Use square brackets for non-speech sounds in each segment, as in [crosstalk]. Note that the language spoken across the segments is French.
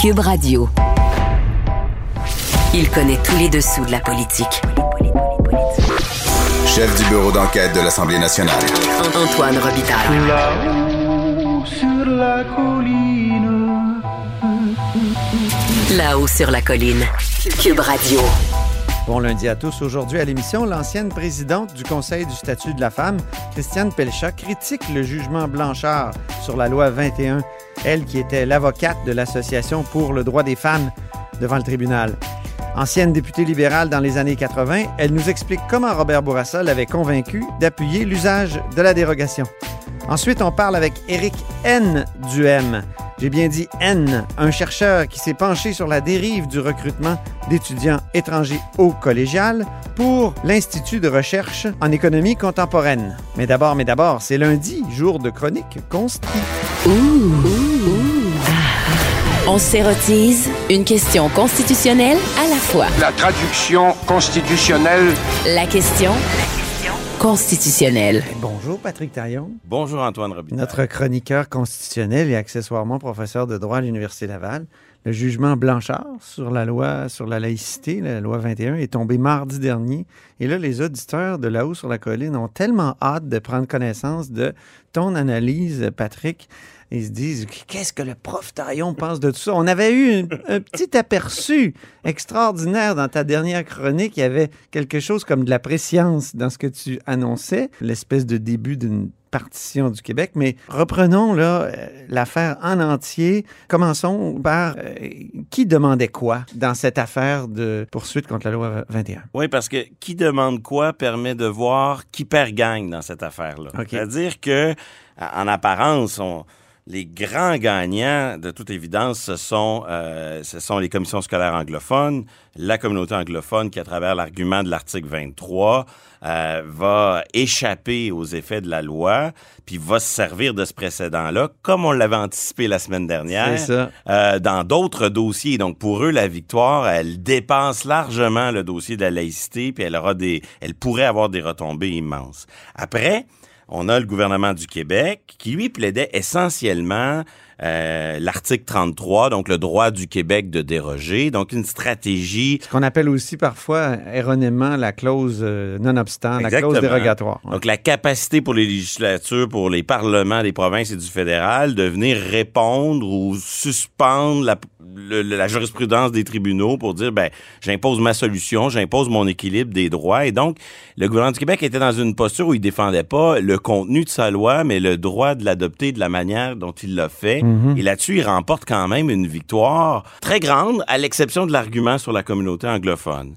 Cube Radio. Il connaît tous les dessous de la politique. Chef du bureau d'enquête de l'Assemblée nationale. Antoine Robitaille. Là-haut sur la colline. Là-haut sur la colline. Cube Radio. Bon lundi à tous. Aujourd'hui à l'émission, l'ancienne présidente du Conseil du statut de la femme, Christiane Pelchat, critique le jugement Blanchard sur la loi 21, elle qui était l'avocate de l'Association pour le droit des femmes devant le tribunal. Ancienne députée libérale dans les années 80, elle nous explique comment Robert Bourassa l'avait convaincu d'appuyer l'usage de la dérogation. Ensuite, on parle avec Éric N. Duhem. J'ai bien dit N, un chercheur qui s'est penché sur la dérive du recrutement d'étudiants étrangers au collégial pour l'Institut de recherche en économie contemporaine. Mais d'abord, mais d'abord, c'est lundi, jour de chronique consti. On s'érotise une question constitutionnelle à la fois. La traduction constitutionnelle. La question constitutionnelle. Bonjour Patrick Taillon, Bonjour Antoine Robitaille. notre chroniqueur constitutionnel et accessoirement professeur de droit à l'Université Laval. Le jugement Blanchard sur la loi sur la laïcité, la loi 21, est tombé mardi dernier. Et là, les auditeurs de là-haut sur la colline ont tellement hâte de prendre connaissance de ton analyse, Patrick. Ils se disent, qu'est-ce que le prof Taillon pense de tout ça? On avait eu un, un petit aperçu extraordinaire dans ta dernière chronique. Il y avait quelque chose comme de la préscience dans ce que tu annonçais, l'espèce de début d'une partition du Québec. Mais reprenons là euh, l'affaire en entier. Commençons par euh, qui demandait quoi dans cette affaire de poursuite contre la loi 21. Oui, parce que qui demande quoi permet de voir qui perd gagne dans cette affaire-là. C'est-à-dire que, en apparence, on- les grands gagnants, de toute évidence, ce sont, euh, ce sont les commissions scolaires anglophones, la communauté anglophone qui, à travers l'argument de l'article 23, euh, va échapper aux effets de la loi, puis va se servir de ce précédent-là, comme on l'avait anticipé la semaine dernière. Ça. euh, dans d'autres dossiers. Donc, pour eux, la victoire, elle dépasse largement le dossier de la laïcité, puis elle aura des, elle pourrait avoir des retombées immenses. Après, on a le gouvernement du Québec qui, lui, plaidait essentiellement euh, l'article 33, donc le droit du Québec de déroger, donc une stratégie Ce qu'on appelle aussi parfois erronément la clause euh, non-obstant, la clause dérogatoire. Ouais. Donc, la capacité pour les législatures, pour les parlements des provinces et du fédéral de venir répondre ou suspendre la, le- la jurisprudence des tribunaux pour dire, ben, j'impose ma solution, j'impose mon équilibre des droits. Et donc, le gouvernement du Québec était dans une posture où il défendait pas le contenu de sa loi, mais le droit de l'adopter de la manière dont il l'a fait. Et là-dessus, il remporte quand même une victoire très grande, à l'exception de l'argument sur la communauté anglophone.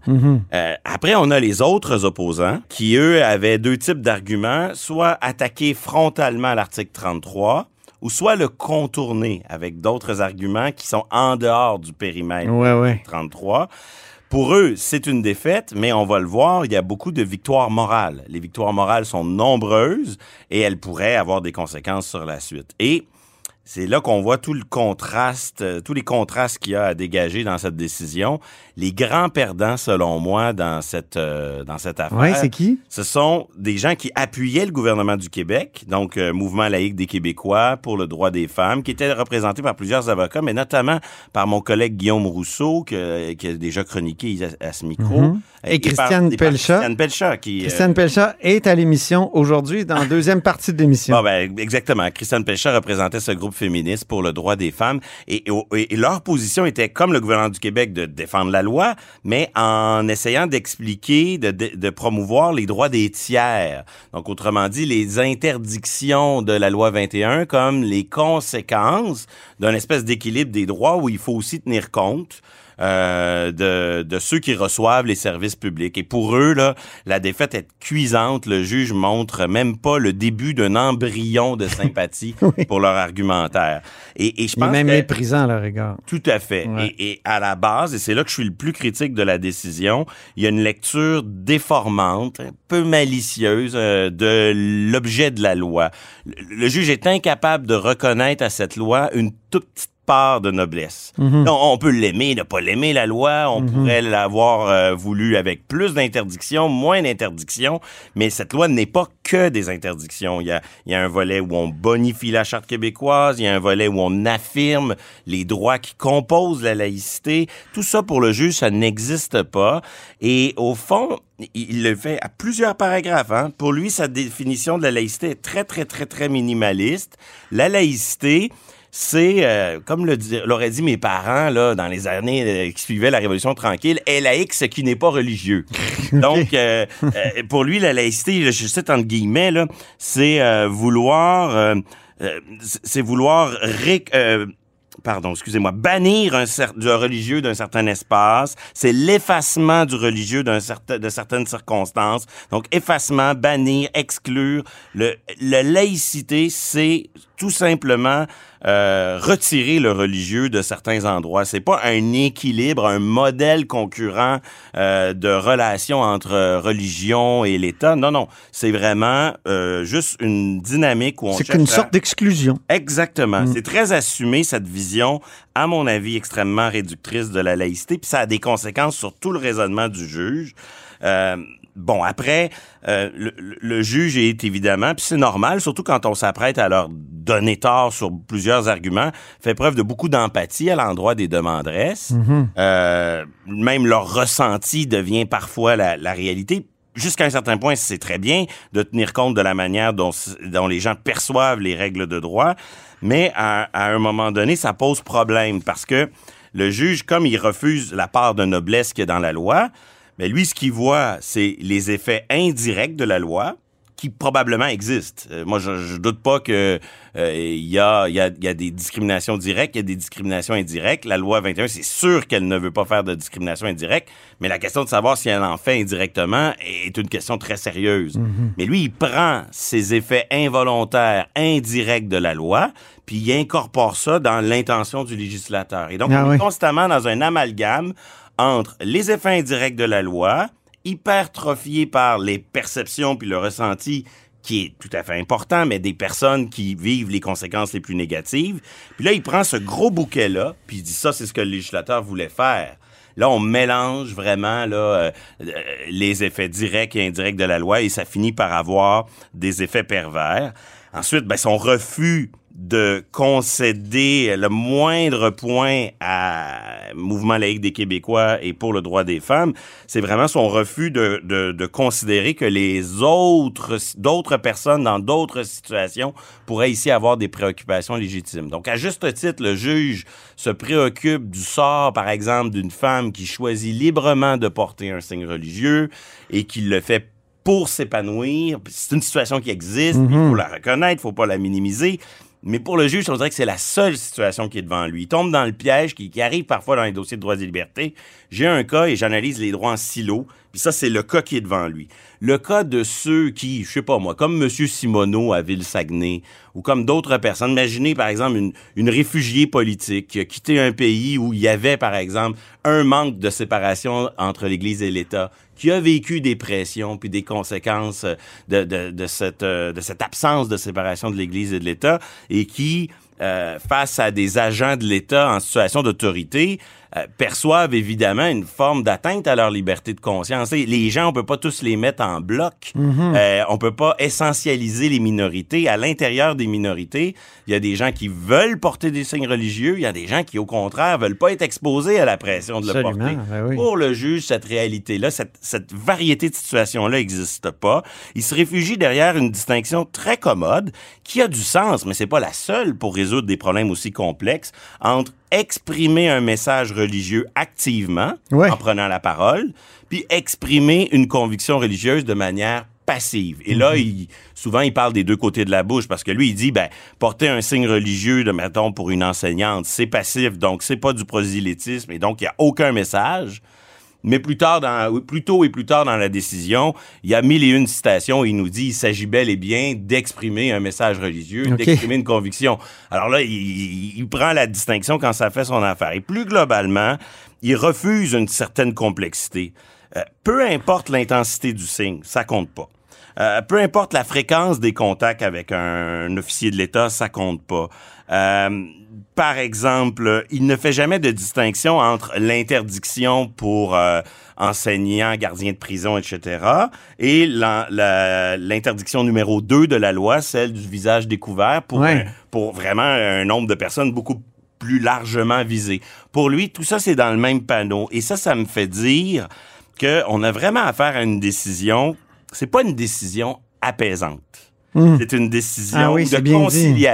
Euh, après, on a les autres opposants qui, eux, avaient deux types d'arguments, soit attaquer frontalement l'article 33 ou soit le contourner avec d'autres arguments qui sont en dehors du périmètre Ouais, ouais. 33. Pour eux, c'est une défaite, mais on va le voir, il y a beaucoup de victoires morales. Les victoires morales sont nombreuses et elles pourraient avoir des conséquences sur la suite. Et c'est là qu'on voit tout le contraste, euh, tous les contrastes qu'il y a à dégager dans cette décision. Les grands perdants, selon moi, dans cette, euh, dans cette affaire. Ouais, c'est qui? Ce sont des gens qui appuyaient le gouvernement du Québec, donc euh, Mouvement laïque des Québécois pour le droit des femmes, qui était représenté par plusieurs avocats, mais notamment par mon collègue Guillaume Rousseau, que- qui a déjà chroniqué à, à ce micro. Mhm. Et Christiane par Pelchat. Christiane Pelchat, qui... euh, est à l'émission aujourd'hui dans la deuxième partie de l'émission. Bon, ben, exactement. Christiane Pelchat représentait ce groupe féministe pour le droit des femmes et, leur position était, comme le gouvernement du Québec, de défendre la loi, mais en essayant d'expliquer, de, de- de promouvoir les droits des tiers. Donc, autrement dit, les interdictions de la loi 21 comme les conséquences d'un espèce d'équilibre des droits où il faut aussi tenir compte euh, de, de ceux qui reçoivent les services publics. Et pour eux, là, la défaite est cuisante. Le juge montre même pas le début d'un embryon de sympathie [laughs] pour leur argumentaire. Et, et je Il est pense même que- méprisant à leur égard. tout à fait. Ouais. Et, et à la base, et c'est là que je suis le plus critique de la décision, il y a une lecture déformante, un peu malicieuse euh, de l'objet de la loi. Le, le juge est incapable de reconnaître à cette loi une toute petite part de noblesse. Mhm. Non, on peut l'aimer, ne pas l'aimer, la loi. On pourrait l'avoir euh, voulu avec plus d'interdictions, moins d'interdictions. Mais cette loi n'est pas que des interdictions. Il y, a, il y a un volet où on bonifie la Charte québécoise. Il y a un volet où on affirme les droits qui composent la laïcité. Tout ça, pour le juge, ça n'existe pas. Et au fond, il- il le fait à plusieurs paragraphes. Hein. Pour lui, sa définition de la laïcité est très, très, très, très minimaliste. La laïcité, c'est, euh, comme l'auraient dit mes parents là, dans les années euh, qui suivaient la Révolution tranquille, est laïque ce qui n'est pas religieux. [laughs] Donc, euh, euh, pour lui, la laïcité, je cite entre guillemets, là, c'est euh, vouloir, euh, euh, c'est vouloir ré- euh, pardon, excusez-moi, bannir un du religieux d'un certain espace, c'est l'effacement du religieux d'un certain, de certaines circonstances. Donc, effacement, bannir, exclure. Le, la laïcité, c'est tout simplement euh, retirer le religieux de certains endroits. C'est pas un équilibre, un modèle concurrent euh, de relation entre religion et l'État. Non, non, c'est vraiment euh, juste une dynamique où on C'est une à- sorte d'exclusion. Exactement. Mm. C'est très assumé, cette vision, à mon avis, extrêmement réductrice de la laïcité, puis ça a des conséquences sur tout le raisonnement du juge. Bon, après, euh, le, le- juge est évidemment, puis c'est normal, surtout quand on s'apprête à leur donner tort sur plusieurs arguments, fait preuve de beaucoup d'empathie à l'endroit des demanderesses. Mhm. Euh, même leur ressenti devient parfois la, la réalité. Jusqu'à un certain point, c'est très bien de tenir compte de la manière dont, dont les gens perçoivent les règles de droit, mais à, à un moment donné, ça pose problème parce que le juge, comme il refuse la part de noblesse qu'il y a dans la loi, mais lui, ce qu'il voit, c'est les effets indirects de la loi qui probablement existent. Euh, moi, je, je doute pas que euh, il y, a, y, a, y a des discriminations directes, il y a des discriminations indirectes. La loi 21, c'est sûr qu'elle ne veut pas faire de discrimination indirecte, mais la question de savoir si elle en fait indirectement est une question très sérieuse. Mais lui, il prend ces effets involontaires, indirects de la loi, puis il incorpore ça dans l'intention du législateur. Et donc, Ah on oui. est constamment dans un amalgame entre les effets indirects de la loi, hypertrophiés par les perceptions puis le ressenti qui est tout à fait important, mais des personnes qui vivent les conséquences les plus négatives. Puis là, il prend ce gros bouquet-là, puis il dit ça, c'est ce que le législateur voulait faire. Là, on mélange vraiment là, euh, euh, les effets directs et indirects de la loi et ça finit par avoir des effets pervers. Ensuite, ben, son refus de concéder le moindre point à Mouvement laïque des Québécois et pour le droit des femmes, c'est vraiment son refus de, de, de considérer que les autres, d'autres personnes dans d'autres situations pourraient ici avoir des préoccupations légitimes. Donc, à juste titre, le juge se préoccupe du sort, par exemple, d'une femme qui choisit librement de porter un signe religieux et qui le fait pour s'épanouir. C'est une situation qui existe, il faut la reconnaître, il faut pas la minimiser. Mais pour le juge, on dirait que c'est la seule situation qui est devant lui. Il tombe dans le piège qui, qui arrive parfois dans les dossiers de droits et libertés. J'ai un cas et j'analyse les droits en silo. Puis ça, c'est le cas qui est devant lui. Le cas de ceux qui, je sais pas moi, comme M. Simoneau à Ville-Saguenay, ou comme d'autres personnes. Imaginez, par exemple, une, une réfugiée politique qui a quitté un pays où il y avait, par exemple, un manque de séparation entre l'Église et l'État, qui a vécu des pressions puis des conséquences de, de, cette absence de séparation de l'Église et de l'État, et qui, euh, face à des agents de l'État en situation d'autorité, euh, perçoivent évidemment une forme d'atteinte à leur liberté de conscience. Et les gens, on peut pas tous les mettre en bloc. Euh, on peut pas essentialiser les minorités. À l'intérieur des minorités, il y a des gens qui veulent porter des signes religieux. Il y a des gens qui, au contraire, veulent pas être exposés à la pression de le Absolument, porter. ben oui. Pour le juge, cette réalité-là, cette, cette variété de situations-là n'existe pas. Il se réfugie derrière une distinction très commode qui a du sens, mais c'est pas la seule pour résoudre des problèmes aussi complexes entre exprimer un message religieux activement Ouais. en prenant la parole, puis exprimer une conviction religieuse de manière passive. Et là, il, souvent, il parle des deux côtés de la bouche parce que lui, il dit, ben, porter un signe religieux, de, mettons, pour une enseignante, c'est passif, donc c'est pas du prosélytisme, et donc il n'y a aucun message. Mais plus tard, dans, plus tôt et plus tard dans la décision, il y a mille et une citations il nous dit il s'agit bel et bien d'exprimer un message religieux, d'exprimer une conviction. Alors là, il, il- il prend la distinction quand ça fait son affaire. Et plus globalement, il refuse une certaine complexité. Euh, peu importe l'intensité du signe, ça compte pas. Euh, peu importe la fréquence des contacts avec un, officier de l'État, ça compte pas. Euh, par exemple, il ne fait jamais de distinction entre l'interdiction pour euh, enseignants, gardiens de prison, etc., et l'interdiction numéro 2 de la loi, celle du visage découvert, pour, Ouais. un- pour vraiment un nombre de personnes beaucoup plus largement visées. Pour lui, tout ça, c'est dans le même panneau. Et ça, ça me fait dire qu'on a vraiment affaire à une décision, c'est pas une décision apaisante. C'est une décision Ah oui, de dit.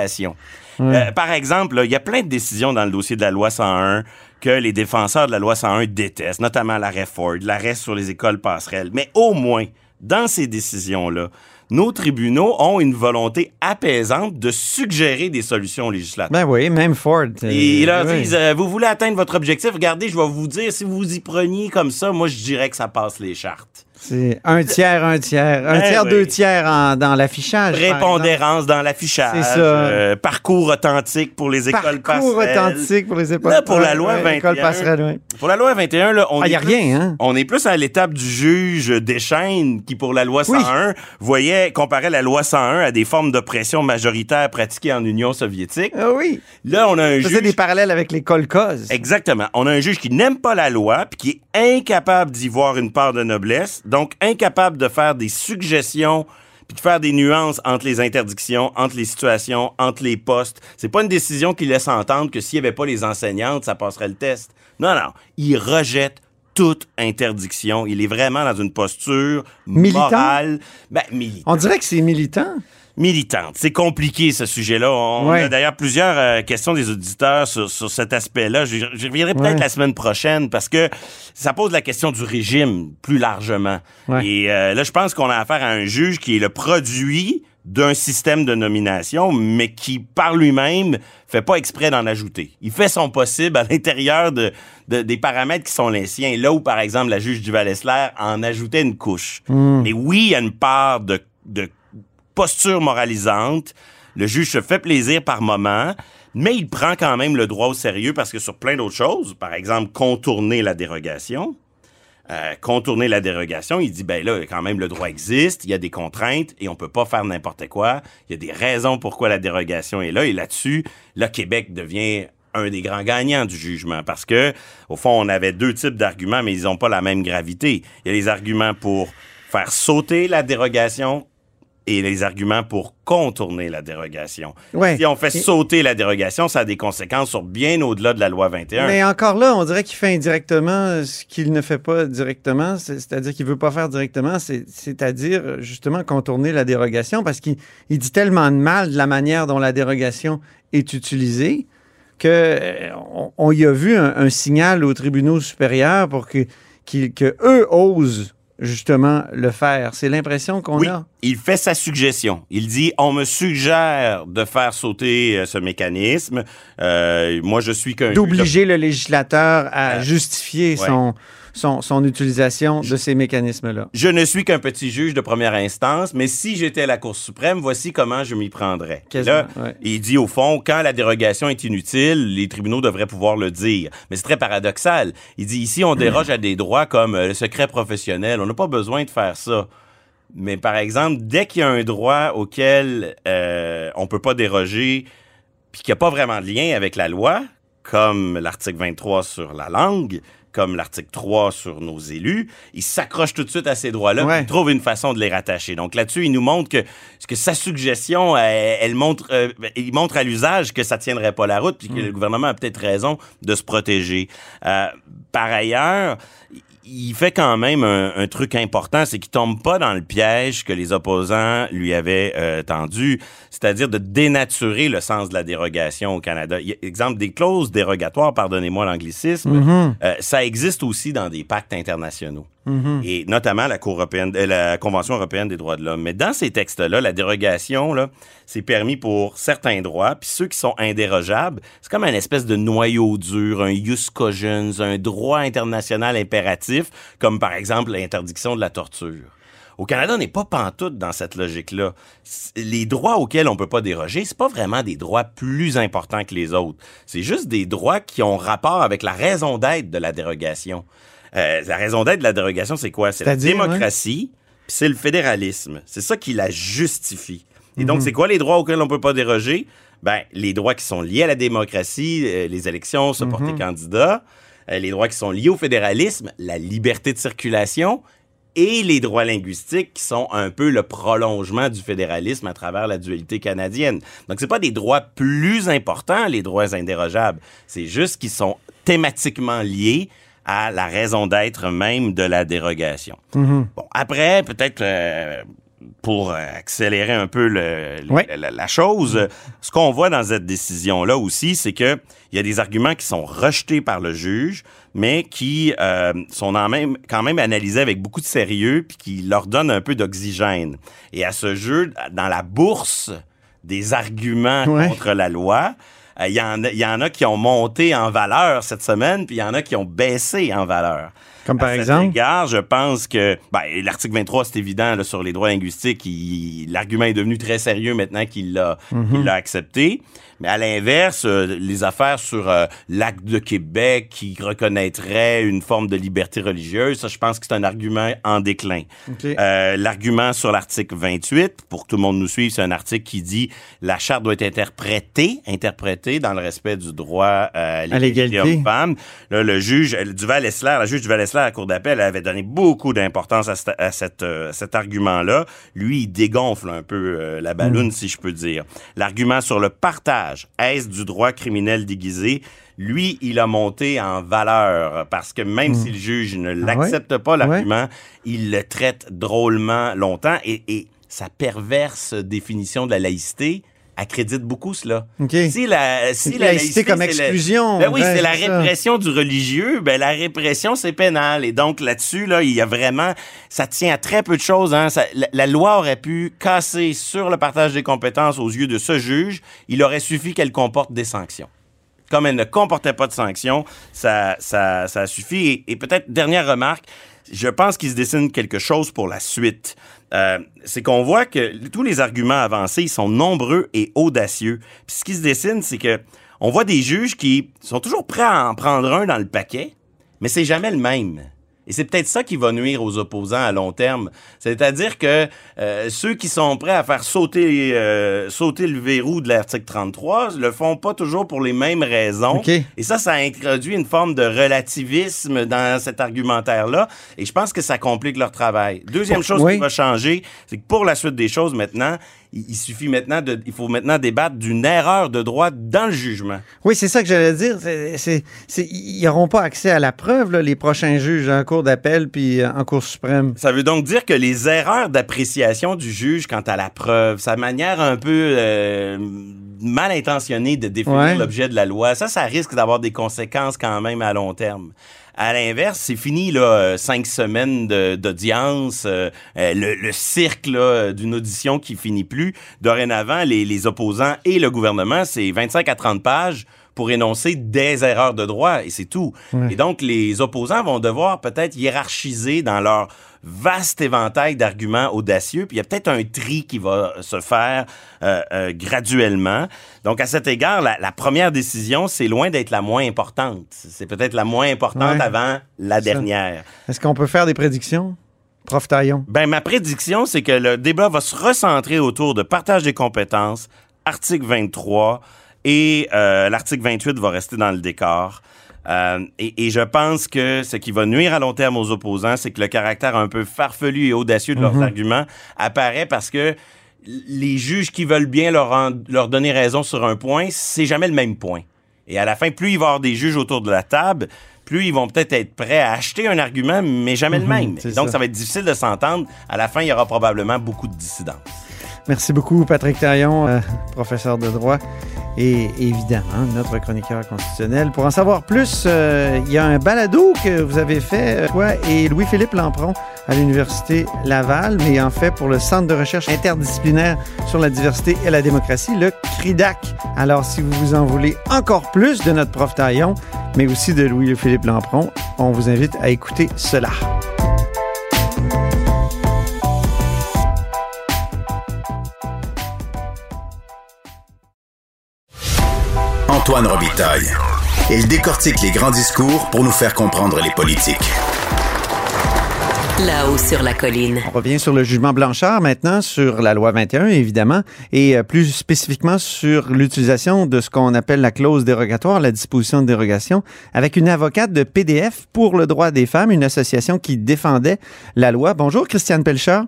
Euh, par exemple, il y a plein de décisions dans le dossier de la loi 101 que les défenseurs de la loi 101 détestent, notamment l'arrêt Ford, l'arrêt sur les écoles passerelles. Mais au moins, dans ces décisions-là, nos tribunaux ont une volonté apaisante de suggérer des solutions législatives. Ben oui, même Ford. euh, Et ils leur oui. disent, euh, vous voulez atteindre votre objectif, regardez, je vais vous dire, si vous y preniez comme ça, moi, je dirais que ça passe les chartes. C'est un tiers, un tiers. Un Ben tiers, oui. deux tiers en- dans l'affichage. Prépondérance dans l'affichage, C'est ça. euh, parcours authentique pour les écoles Parcours passerelles. authentique pour les écoles. Là, pour la loi ouais, 21, école passerelle, ouais. Pour la loi 21, là, on Ah, est y a plus- rien, hein? On est plus à l'étape du juge Deschaines qui, pour la loi Oui. 101, voyait, comparait la loi 101 à des formes d'oppression majoritaire pratiquées en Union soviétique. Ah oui. Là, on a un juge... des parallèles avec les kolkhozes. Exactement. On a un juge qui n'aime pas la loi, puis qui est incapable d'y voir une part de noblesse, donc incapable de faire des suggestions, puis de faire des nuances entre les interdictions, entre les situations, entre les postes. C'est pas une décision qui laisse entendre que s'il n'y avait pas les enseignantes, ça passerait le test. Non, non. Il rejette toute interdiction. Il est vraiment dans une posture Militant? morale. Ben, militant On dirait que c'est militant. Militante. C'est compliqué ce sujet-là. On Ouais. a d'ailleurs plusieurs euh, questions des auditeurs sur, sur cet aspect-là. Je, je reviendrai peut-être Ouais. la semaine prochaine parce que ça pose la question du régime plus largement. Ouais. Et euh, là, je pense qu'on a affaire à un juge qui est le produit d'un système de nomination, mais qui, par lui-même, fait pas exprès d'en ajouter. Il fait son possible à l'intérieur de, de- des paramètres qui sont les siens. Là où, par exemple, la juge du Val-Esler en ajoutait une couche. Mais oui, il y a une part de, de posture moralisante. Le juge se fait plaisir par moment, mais il prend quand même le droit au sérieux parce que sur plein d'autres choses, par exemple, contourner la dérogation, euh, contourner la dérogation, il dit, ben là, quand même, le droit existe, il y a des contraintes et on peut pas faire n'importe quoi. Il y a des raisons pourquoi la dérogation est là. Et là-dessus, le Québec devient un des grands gagnants du jugement parce que, au fond, on avait deux types d'arguments, mais ils n'ont pas la même gravité. Il y a les arguments pour faire sauter la dérogation et les arguments pour contourner la dérogation. Ouais. Si on fait Et- sauter la dérogation, ça a des conséquences sur bien au-delà de la loi 21. Mais encore là, on dirait qu'il fait indirectement ce qu'il ne fait pas directement, c'est- c'est-à-dire qu'il veut pas faire directement, c'est- c'est-à-dire justement contourner la dérogation parce qu'il il dit tellement de mal de la manière dont la dérogation est utilisée que euh, on, y a vu un, un signal aux tribunaux supérieurs pour que, qu'ils- que eux osent justement le faire. C'est l'impression qu'on Oui, a. il fait sa suggestion. Il dit on me suggère de faire sauter euh, ce mécanisme. Euh, moi, je suis qu'un D'obliger le législateur à Euh, justifier ouais. son, son, son utilisation de ces mécanismes-là. Je ne suis qu'un petit juge de première instance, mais si j'étais à la Cour suprême, voici comment je m'y prendrais. Là, ouais. il dit au fond, quand la dérogation est inutile, les tribunaux devraient pouvoir le dire. Mais c'est très paradoxal. Il dit ici, on déroge à des droits comme euh, le secret professionnel. On n'a pas besoin de faire ça. Mais par exemple, dès qu'il y a un droit auquel euh, on peut pas déroger, puis qu'il n'y a pas vraiment de lien avec la loi, comme l'article 23 sur la langue, comme l'article 3 sur nos élus, il s'accroche tout de suite à ces droits-là, Ouais. puis il trouve une façon de les rattacher. Donc là-dessus, il nous montre que, que sa suggestion, elle, elle montre, euh, il montre à l'usage que ça tiendrait pas la route, puis que le gouvernement a peut-être raison de se protéger. Euh, par ailleurs, il fait quand même un, un truc important, c'est qu'il tombe pas dans le piège que les opposants lui avaient euh, tendu, c'est-à-dire de dénaturer le sens de la dérogation au Canada. Il y a- exemple, des clauses dérogatoires, pardonnez-moi l'anglicisme, euh, ça existe aussi dans des pactes internationaux. Et notamment la, Cour européenne, euh, la Convention européenne des droits de l'homme. Mais dans ces textes-là, la dérogation, c'est permis pour certains droits, puis ceux qui sont indérogeables, c'est comme un espèce de noyau dur, un jus cogens, un droit international impératif, comme par exemple l'interdiction de la torture. Au Canada, on n'est pas pantoute dans cette logique-là. Les droits auxquels on peut pas déroger, c'est pas vraiment des droits plus importants que les autres. C'est juste des droits qui ont rapport avec la raison d'être de la dérogation. Euh, la raison d'être de la dérogation, c'est quoi? C'est la démocratie, c'est le fédéralisme. C'est ça qui la justifie. Et Mhm. donc, c'est quoi les droits auxquels on peut pas déroger? ben, les droits qui sont liés à la démocratie, euh, les élections, se porter candidat, euh, les droits qui sont liés au fédéralisme, la liberté de circulation et les droits linguistiques qui sont un peu le prolongement du fédéralisme à travers la dualité canadienne. Donc, c'est pas des droits plus importants, les droits indérogeables. C'est juste qu'ils sont thématiquement liés à la raison d'être même de la dérogation. Bon, après, peut-être euh, pour accélérer un peu le- la, chose, ce qu'on voit dans cette décision-là aussi, c'est que il y a des arguments qui sont rejetés par le juge, mais qui euh, sont en même, quand même analysés avec beaucoup de sérieux, puis qui leur donnent un peu d'oxygène. Et à ce jeu, dans la bourse des arguments Ouais. contre la loi, il y, en a- y en a qui ont monté en valeur cette semaine, puis il y en a qui ont baissé en valeur. Comme par À cet exemple? égard, je pense que ben, l'article 23, c'est évident là, sur les droits linguistiques. L'argument est devenu très sérieux maintenant qu'il l'a Mhm. accepté. Mais à l'inverse, euh, les affaires sur euh, l'acte de Québec qui reconnaîtrait une forme de liberté religieuse, ça, je pense que c'est un argument en déclin. Euh, L'argument sur l'article 28, pour que tout le monde nous suive, c'est un article qui dit la charte doit être interprétée, interprétée dans le respect du droit à l'égalité homme-femme. Le juge Duval-Essler, la juge Duval-Essler à la Cour d'appel avait donné beaucoup d'importance à, cette- à cette, euh, cet argument-là. Lui, il dégonfle un peu euh, la balloune, si je peux dire. L'argument sur le partage, est-ce du droit criminel déguisé? Lui, il a monté en valeur parce que même si le juge ne l'accepte pas, l'argument, il le traite drôlement longtemps et, et sa perverse définition de la laïcité accrédite beaucoup cela. OK. Si la, si La laïcité comme la- exclusion, Ben oui, c'est la ça. répression du religieux. Ben la répression, c'est pénal. Et donc là-dessus, là, il y a vraiment, ça tient à très peu de choses. Hein. Ça- la, la loi aurait pu casser sur le partage des compétences aux yeux de ce juge. Il aurait suffi qu'elle comporte des sanctions comme elle ne comportait pas de sanctions, ça, ça, ça suffit. Et, et peut-être, dernière remarque, je pense qu'il se dessine quelque chose pour la suite. Euh, c'est qu'on voit que tous les arguments avancés, ils sont nombreux et audacieux. Puis ce qui se dessine, c'est que on voit des juges qui sont toujours prêts à en prendre un dans le paquet, mais c'est jamais le même. Et c'est peut-être ça qui va nuire aux opposants à long terme. C'est-à-dire que euh, ceux qui sont prêts à faire sauter, euh, sauter le verrou de l'article 33 le font pas toujours pour les mêmes raisons. Et ça, ça introduit une forme de relativisme dans cet argumentaire-là. Et je pense que ça complique leur travail. Deuxième chose Oui. qui va changer, c'est que pour la suite des choses maintenant, il, suffit maintenant de, il faut maintenant débattre d'une erreur de droit dans le jugement. Oui, c'est ça que j'allais dire. C'est- ils n'auront pas accès à la preuve, là, les prochains juges en cour d'appel puis euh, en cour suprême. Ça veut donc dire que les erreurs d'appréciation du juge quant à la preuve, sa manière un peu euh, mal intentionnée de définir Ouais. l'objet de la loi, ça, ça risque d'avoir des conséquences quand même à long terme. À l'inverse, c'est fini là, euh, cinq semaines d'audience, euh, euh, le, le cirque là, d'une audition qui finit plus. Dorénavant, les, les opposants et le gouvernement, c'est 25 à 30 pages pour énoncer des erreurs de droit et c'est tout. Et donc, les opposants vont devoir peut-être hiérarchiser dans leur vaste éventail d'arguments audacieux, puis il y a peut-être un tri qui va se faire euh, euh, graduellement. Donc, à cet égard, la, la première décision, c'est loin d'être la moins importante. C'est peut-être la moins importante Ouais. avant la dernière. Est-ce qu'on peut faire des prédictions? Prof Taillon. Ben, ma prédiction, c'est que le débat va se recentrer autour de partage des compétences, article 23, et euh, l'article 28 va rester dans le décor. Euh, et, et je pense que ce qui va nuire à long terme aux opposants, c'est que le caractère un peu farfelu et audacieux de leurs arguments apparaît parce que les juges qui veulent bien leur, en- leur donner raison sur un point, c'est jamais le même point. Et à la fin, plus il va y avoir des juges autour de la table, plus ils vont peut-être être prêts à acheter un argument, mais jamais le même. c'est Donc, ça. ça va être difficile de s'entendre. À la fin, il y aura probablement beaucoup de dissidence. Merci beaucoup, Patrick Taillon, euh, professeur de droit et évidemment notre chroniqueur constitutionnel. Pour en savoir plus, euh, il y a un balado que vous avez fait, euh, toi et Louis-Philippe Lampron, à l'Université Laval, mais en fait pour le Centre de recherche interdisciplinaire sur la diversité et la démocratie, le CRIDAC. Alors, si vous vous en voulez encore plus de notre prof Taillon, mais aussi de Louis-Philippe Lampron, on vous invite à écouter cela. Antoine Robitaille. Il décortique les grands discours pour nous faire comprendre les politiques. Là-haut sur la colline. On revient sur le jugement Blanchard maintenant, sur la loi 21, évidemment, et euh, plus spécifiquement sur l'utilisation de ce qu'on appelle la clause dérogatoire, la disposition de dérogation, avec une avocate de PDF pour le droit des femmes, une association qui défendait la loi. Bonjour, Christiane Pelchard.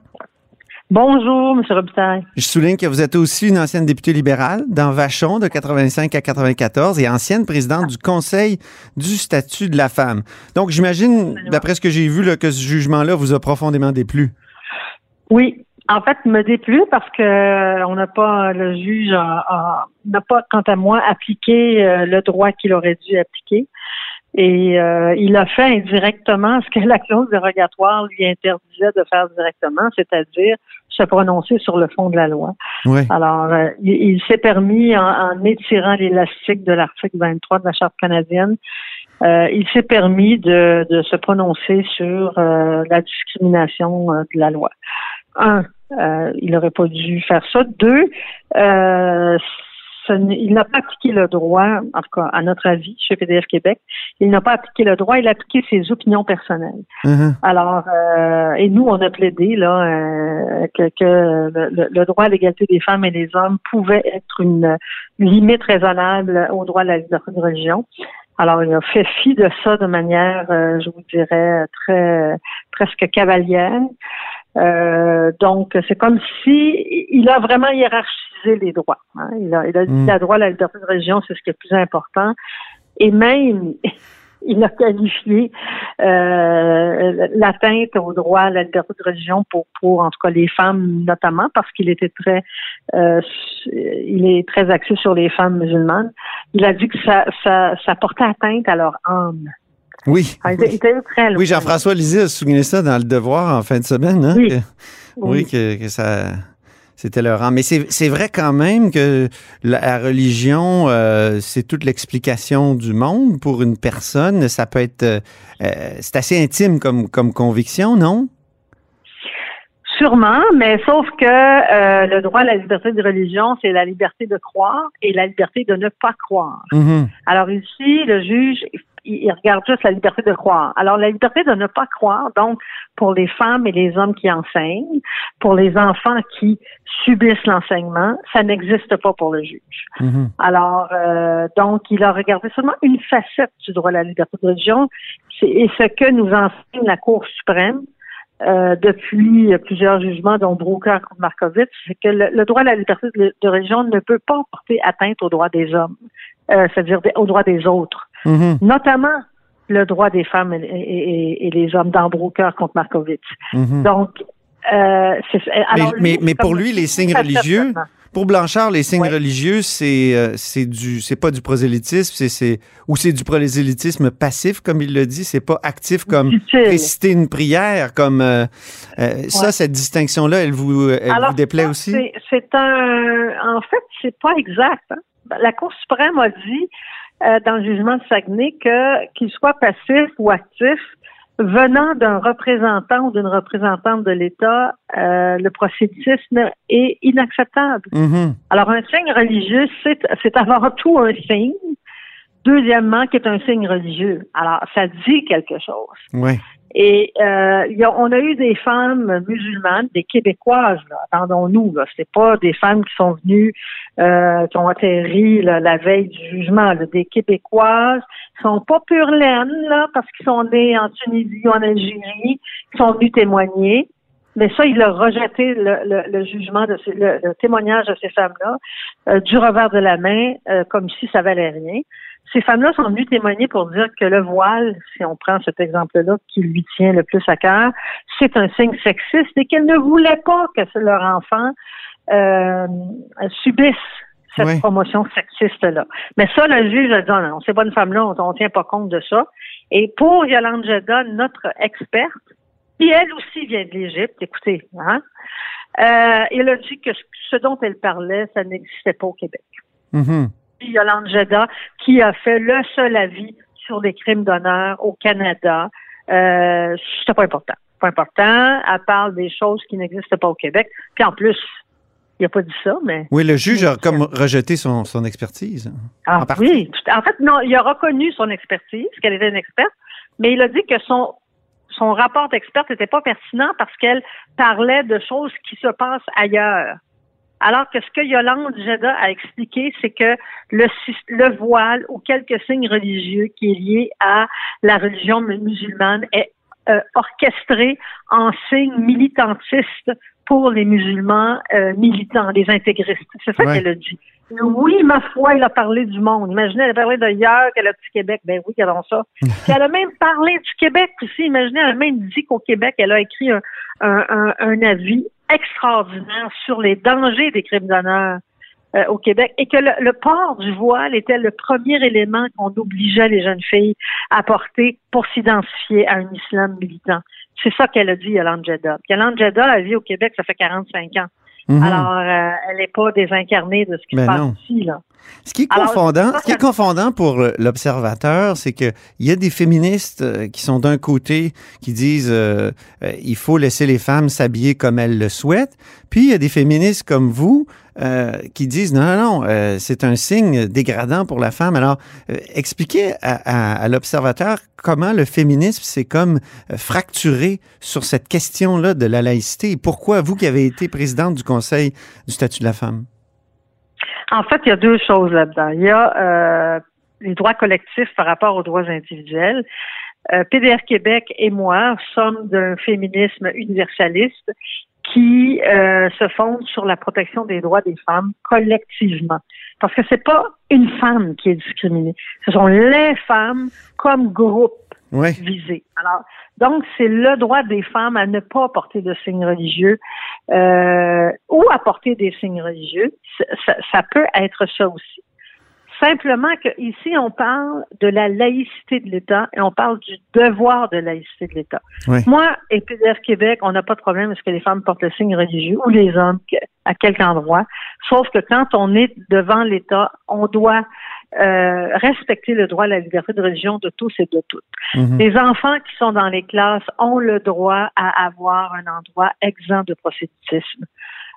Bonjour, M. Robitaille. Je souligne que vous êtes aussi une ancienne députée libérale dans Vachon de 85 à 94 et ancienne présidente du Conseil du statut de la femme. Donc, j'imagine, d'après ce que j'ai vu, là, que ce jugement-là vous a profondément déplu. Oui, en fait, me déplu parce que euh, on n'a pas le juge n'a pas, quant à moi, appliqué euh, le droit qu'il aurait dû appliquer. Et euh, il a fait indirectement [laughs] ce que la clause dérogatoire lui interdisait de faire directement, c'est-à-dire se prononcer sur le fond de la loi. Oui. Alors, euh, il, il s'est permis, en, en étirant l'élastique de l'article 23 de la Charte canadienne, euh, il s'est permis de, de se prononcer sur euh, la discrimination de la loi. Un, il n'aurait pas dû faire ça. Deux, ce il n'a pas appliqué le droit, en tout cas, à notre avis, chez PDF Québec, il n'a pas appliqué le droit, il a appliqué ses opinions personnelles. Mhm. Alors, euh, et nous, on a plaidé là euh, que, que le, droit à l'égalité des femmes et des hommes pouvait être une, une limite raisonnable au droit à la liberté de religion. Alors, il a fait fi de ça de manière, euh, je vous dirais, très presque cavalière. Euh, donc, c'est comme si il a vraiment hiérarchisé les droits. hein. Il a, il a dit Mm. que le droit à la liberté de religion, c'est ce qui est le plus important. Et même, [laughs] il a qualifié euh, l'atteinte au droit à la liberté de religion pour, pour en tout cas les femmes notamment parce qu'il était très euh, il est très axé sur les femmes musulmanes. Il a dit que ça, ça, ça portait atteinte à leur âme. Oui. Ah, loin. Oui, Jean-François Lisée a souligné ça dans Le Devoir en fin de semaine. hein, Oui. que- oui, que, que ça. C'était leur rang. Mais c'est vrai quand même que la, religion, euh, c'est toute l'explication du monde pour une personne. Ça peut être. euh, euh, c'est assez intime comme, comme conviction, non? Sûrement, mais sauf que euh, le droit à la liberté de religion, c'est la liberté de croire et la liberté de ne pas croire. Mhm. Alors ici, le juge, il, il regarde juste la liberté de croire. Alors la liberté de ne pas croire, donc pour les femmes et les hommes qui enseignent, pour les enfants qui subissent l'enseignement, ça n'existe pas pour le juge. Mhm. Alors, euh, donc, il a regardé seulement une facette du droit à la liberté de religion, et ce que nous enseigne la Cour suprême euh, depuis plusieurs jugements, dont Brooker contre Markovitch, c'est que le, le droit à la liberté de, de religion ne peut pas porter atteinte aux droits des hommes, euh, c'est-à-dire aux droits des autres, Mhm. notamment le droit des femmes et, et- et- et les hommes dans Brooker contre Markovitch. Mhm. Donc, euh, c'est, alors, mais- mais pour lui, les signes religieux. Pour Blanchard, les signes Ouais. religieux, c'est euh, c'est du c'est pas du prosélytisme, c'est c'est ou c'est du prosélytisme passif comme il le dit, c'est pas actif comme réciter une prière comme euh, euh, ça cette distinction là, elle vous elle Alors, vous déplaît ça, aussi? c'est- C'est un. En fait, c'est pas exact. hein. La Cour suprême a dit euh, dans le jugement de Saguenay que qu'il soit passif ou actif venant d'un représentant ou d'une représentante de l'État, euh, le prosélytisme est inacceptable. Mhm. Alors, un signe religieux, c'est c'est avant tout un signe. Deuxièmement, qui est un signe religieux. Alors, ça dit quelque chose. Ouais. Et euh, y a- on a eu des femmes musulmanes, des Québécoises, attendons-nous, là, c'est pas des femmes qui sont venues, euh, qui ont atterri là, la veille du jugement, là, des Québécoises qui sont pas pure laine, là, parce qu'ils sont nés en Tunisie ou en Algérie, qui sont venus témoigner. Mais ça, il a rejeté le, le- le jugement de ces, le, le témoignage de ces femmes-là euh, du revers de la main, euh, comme si ça valait rien. Ces femmes-là sont venues témoigner pour dire que le voile, si on prend cet exemple-là qui lui tient le plus à cœur, c'est un signe sexiste et qu'elles ne voulaient pas que leur enfant euh, subisse cette Oui. promotion sexiste-là. Mais ça, le juge a dit, non, non, ces bonnes femmes-là, on ne tient pas compte de ça. Et pour Yolande Jeda, notre experte, qui elle aussi vient de l'Égypte, écoutez, hein, euh, elle a dit que ce dont elle parlait, ça n'existait pas au Québec. Mhm. Puis Yolande Jeda, qui a fait le seul avis sur les crimes d'honneur au Canada. Euh, c'était pas important. Pas important. Elle parle des choses qui n'existent pas au Québec. Puis en plus, il n'a pas dit ça, mais. Oui, le juge a comme rejeté son, son expertise. Ah En oui. En fait, non, il a reconnu son expertise, qu'elle était une experte, mais il a dit que son son rapport d'experte n'était pas pertinent parce qu'elle parlait de choses qui se passent ailleurs. Alors que ce que Yolande Jeda a expliqué, c'est que le, le voile ou quelques signes religieux qui est lié à la religion musulmane est euh, orchestré en signe militantiste pour les musulmans euh, militants, les intégristes. C'est ça qu'elle a dit. Oui, ma foi, elle a parlé du monde. Imaginez, elle a parlé d'ailleurs qu'elle a du Québec. Ben oui, qu'elle ça. [laughs] elle a même parlé du Québec aussi. Imaginez, elle a même dit qu'au Québec, elle a écrit un, un, un, avis extraordinaire sur les dangers des crimes d'honneur euh, au Québec et que le, port du voile était le premier élément qu'on obligeait les jeunes filles à porter pour s'identifier à un islam militant. C'est ça qu'elle a dit, Yolande Jeddah. Yolande Jeddah, elle vit au Québec, ça fait 45 ans. Mhm. Alors, euh, elle n'est pas désincarnée de ce qui se passe ici. Là. Ce qui est confondant, ce qui est confondant pour l'observateur, c'est qu'il y a des féministes euh, qui sont d'un côté qui disent euh, il faut laisser les femmes s'habiller comme elles le souhaitent, puis il y a des féministes comme vous euh, qui disent non, non, non, euh, c'est un signe dégradant pour la femme. Alors, euh, expliquez à, l'observateur comment le féminisme s'est comme fracturé sur cette question-là de la laïcité et pourquoi vous qui avez été présidente du Conseil du statut de la femme. En fait, il y a deux choses là-dedans. Il y a les droits collectifs par rapport aux droits individuels. PDR Québec et moi sommes d'un féminisme universaliste qui euh, se fondent sur la protection des droits des femmes collectivement. Parce que c'est pas une femme qui est discriminée, ce sont les femmes comme groupe visé. Alors, donc c'est le droit des femmes à ne pas porter de signes religieux euh, ou à porter des signes religieux. ça peut être ça aussi. Simplement qu'ici, on parle de la laïcité de l'État et on parle du devoir de laïcité de l'État. Moi et PDF Québec, on n'a pas de problème est-ce que les femmes portent le signe religieux ou les hommes à quelque endroit. Sauf que quand on est devant l'État, on doit euh, respecter le droit à la liberté de religion de tous et de toutes. Mhm. Les enfants qui sont dans les classes ont le droit à avoir un endroit exempt de prosélytisme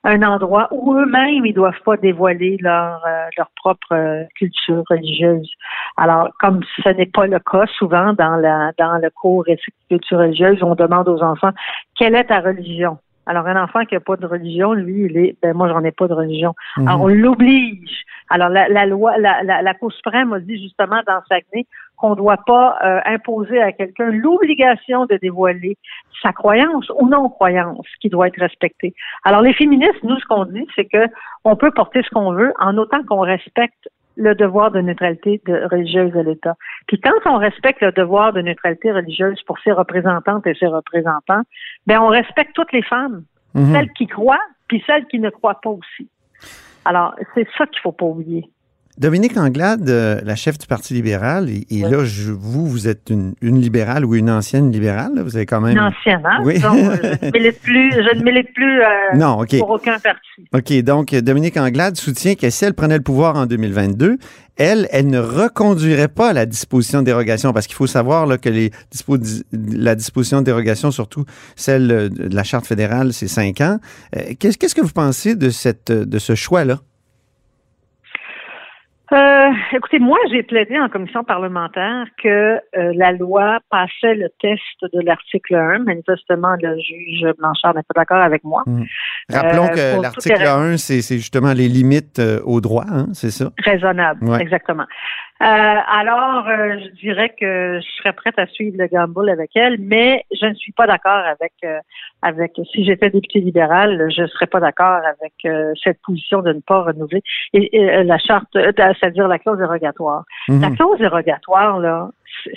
un endroit où eux-mêmes ils doivent pas dévoiler leur euh, leur propre euh, culture religieuse. Alors comme ce n'est pas le cas souvent dans la dans le cours de culture religieuse, on demande aux enfants quelle est ta religion? Alors un enfant qui n'a pas de religion, lui, il est ben moi j'en ai pas de religion. Mhm. Alors on l'oblige. Alors la, la loi la, la, la Cour suprême a dit justement dans Saguenay qu'on ne doit pas euh, imposer à quelqu'un l'obligation de dévoiler sa croyance ou non-croyance qui doit être respectée. Alors les féministes, nous, ce qu'on dit, c'est que on peut porter ce qu'on veut en autant qu'on respecte le devoir de neutralité de, religieuse de l'État. Puis quand on respecte le devoir de neutralité religieuse pour ses représentantes et ses représentants, ben on respecte toutes les femmes, mhm. celles qui croient puis celles qui ne croient pas aussi. Alors c'est ça qu'il faut pas oublier. Dominique Anglade, euh, la chef du Parti libéral, et, là, je, vous, vous êtes une, libérale ou une ancienne libérale. Vous avez quand même. Une ancienne, hein? Oui. Donc, je ne milite plus, je ne milite plus euh, non, pour aucun parti. OK. Donc, Dominique Anglade soutient que si elle prenait le pouvoir en 2022, elle, elle ne reconduirait pas la disposition de dérogation parce qu'il faut savoir là, que les la disposition de dérogation, surtout celle de la Charte fédérale, c'est cinq ans. Euh, qu'est-ce que vous pensez de, cette, de ce choix-là? Euh, écoutez, moi, j'ai plaidé en commission parlementaire que euh, la loi passait le test de l'article 1. Manifestement, le juge Blanchard n'est pas d'accord avec moi. Mmh. Rappelons euh, que l'article 1, c'est justement les limites au droit, hein, c'est ça? Raisonnable, exactement. Euh, alors, euh, je dirais que je serais prête à suivre le gamble avec elle, mais je ne suis pas d'accord avec euh, avec si j'étais députée libérale, je ne serais pas d'accord avec cette position de ne pas renouveler et, la charte, c'est-à-dire la clause dérogatoire. Mhm. La clause dérogatoire, là,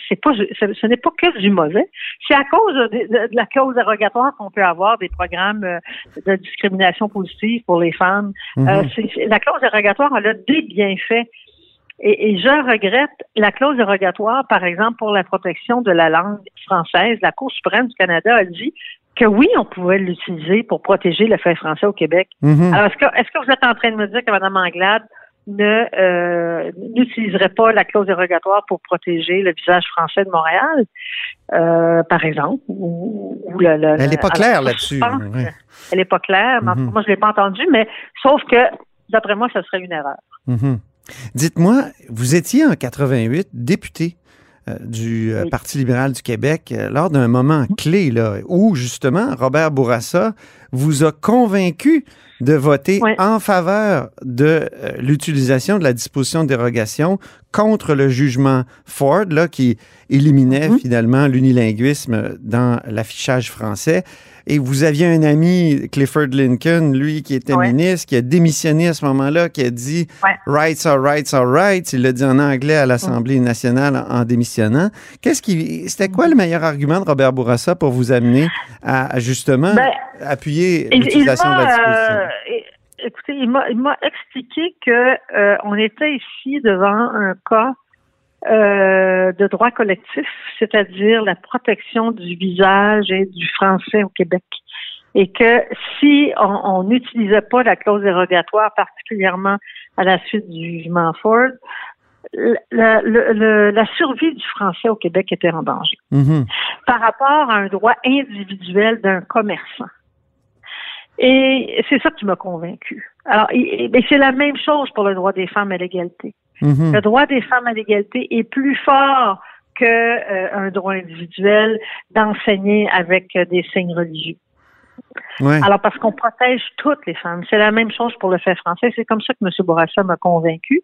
c'est pas ce n'est pas que du mauvais. C'est à cause de, la clause dérogatoire qu'on peut avoir des programmes de discrimination positive pour les femmes. Mhm. la clause dérogatoire elle a des bienfaits et, je regrette la clause dérogatoire, par exemple, pour la protection de la langue française. La Cour suprême du Canada a dit que oui, on pouvait l'utiliser pour protéger le fait français au Québec. Mhm. Alors, est-ce que, est-ce que vous êtes en train de me dire que Mme Anglade ne euh, n'utiliserait pas la clause dérogatoire pour protéger le visage français de Montréal, euh, par exemple, ou, Elle n'est pas claire là-dessus. Elle n'est pas claire. Moi, je l'ai pas entendu, mais sauf que, d'après moi, ce serait une erreur. Mhm. Dites-moi, vous étiez en 88 député euh, du euh, Parti libéral du Québec euh, lors d'un moment clé là, où justement Robert Bourassa vous a convaincu de voter Ouais. en faveur de euh, l'utilisation de la disposition de dérogation contre le jugement Ford là, qui éliminait Mhm. finalement l'unilinguisme dans l'affichage français. Et vous aviez un ami, Clifford Lincoln, lui, qui était Ouais. ministre, qui a démissionné à ce moment-là, qui a dit Ouais. Rights are rights are rights. Il l'a dit en anglais à l'Assemblée nationale en, en démissionnant. Qu'est-ce qui, c'était quoi le meilleur argument de Robert Bourassa pour vous amener à, à justement Ben, appuyer Il- il l'utilisation de la m'a, disposition? euh, écoutez, il m'a, expliqué que euh, on était ici devant un cas euh, de droit collectif, c'est-à-dire la protection du visage et du français au Québec. Et que si on n'utilisait pas la clause dérogatoire, particulièrement à la suite du jugement Ford, la, le- le- la survie du français au Québec était en danger Mhm. par rapport à un droit individuel d'un commerçant. Et c'est ça qui m'a convaincu. Alors, et- et- mais c'est la même chose pour le droit des femmes à l'égalité. Mhm. Le droit des femmes à l'égalité est plus fort que euh, un droit individuel d'enseigner avec euh, des signes religieux. Ouais. Alors, parce qu'on protège toutes les femmes. C'est la même chose pour le fait français. C'est comme ça que M. Bourassa m'a convaincu.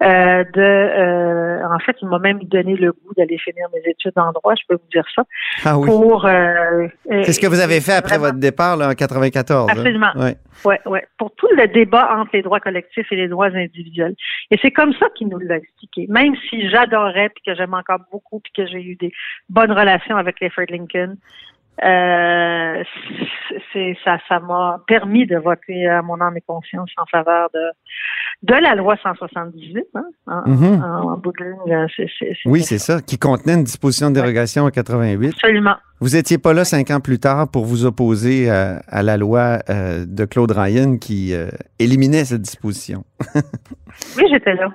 Euh, de, euh, en fait, il m'a même donné le goût d'aller finir mes études en droit, je peux vous dire ça. Ah oui. Pour, euh, C'est ce que vous avez fait après vraiment- votre départ là, en 94. hein? Absolument. Ouais. Ouais, ouais. Pour tout le débat entre les droits collectifs et les droits individuels. Et c'est comme ça qu'il nous l'a expliqué. Même si j'adorais, puis que j'aime encore beaucoup, puis que j'ai eu des bonnes relations avec les Fred Lincoln, euh, c'est ça, ça m'a permis de voter à mon âme et conscience en faveur de de la loi 178. Hein, en, Mhm. en, en bout de ligne, c'est Oui, c'est ça, qui contenait une disposition de dérogation en 88. Absolument. Vous étiez pas là cinq ans plus tard pour vous opposer à, à la loi euh, de Claude Ryan qui euh, éliminait cette disposition. [laughs] Oui, j'étais là.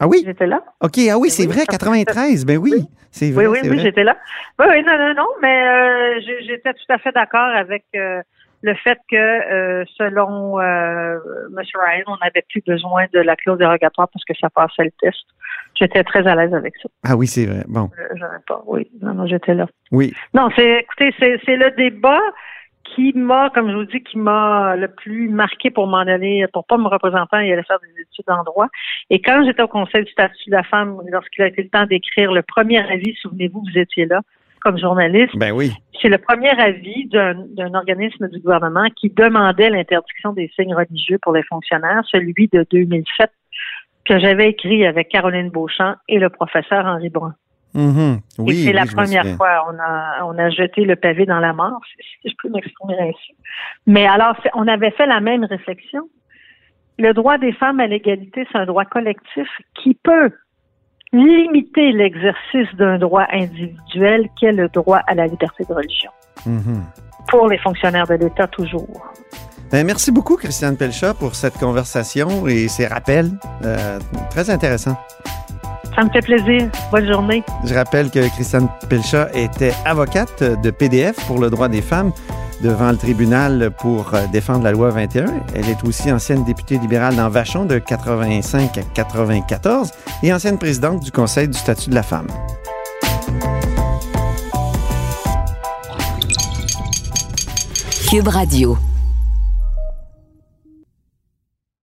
Ah oui? J'étais là. OK, ah oui, c'est Oui, vrai, ça- 93. Ben oui, c'est vrai. Oui, oui, oui, j'étais là. Oui, oui, non, non, non, mais euh, j'étais tout à fait d'accord avec euh, le fait que, euh, selon euh, M. Ryan, on n'avait plus besoin de la clause dérogatoire parce que ça passait le test. J'étais très à l'aise avec ça. Ah oui, c'est vrai. Bon, Je n'avais pas. Oui, non, non, j'étais là. oui. Non, c'est, écoutez, c'est le débat qui m'a, comme je vous dis, qui m'a le plus marqué pour m'en aller, pour pas me représenter et aller faire des études en droit. Et quand j'étais au Conseil du statut de la femme, lorsqu'il a été le temps d'écrire le premier avis, souvenez-vous, vous étiez là comme journaliste, Ben oui. c'est le premier avis d'un, d'un organisme du gouvernement qui demandait l'interdiction des signes religieux pour les fonctionnaires, celui de 2007 que j'avais écrit avec Caroline Beauchamp et le professeur Henri Brun. Mhm. Oui, Et c'est la première fois on a on a jeté le pavé dans la mort, si je peux m'exprimer ainsi. Mais alors, on avait fait la même réflexion. Le droit des femmes à l'égalité, c'est un droit collectif qui peut limiter l'exercice d'un droit individuel qui est le droit à la liberté de religion. Mhm. Pour les fonctionnaires de l'État, toujours. Ben, merci beaucoup, Christiane Pelchat, pour cette conversation et ces rappels. Euh, très intéressant. Ça me fait plaisir. Bonne journée. Je rappelle que Christiane Pelchat était avocate de PDF pour le droit des femmes devant le tribunal pour euh, défendre la loi 21. Elle est aussi ancienne députée libérale dans Vachon de 85 à 94 et ancienne présidente du Conseil du statut de la femme. Cube Radio.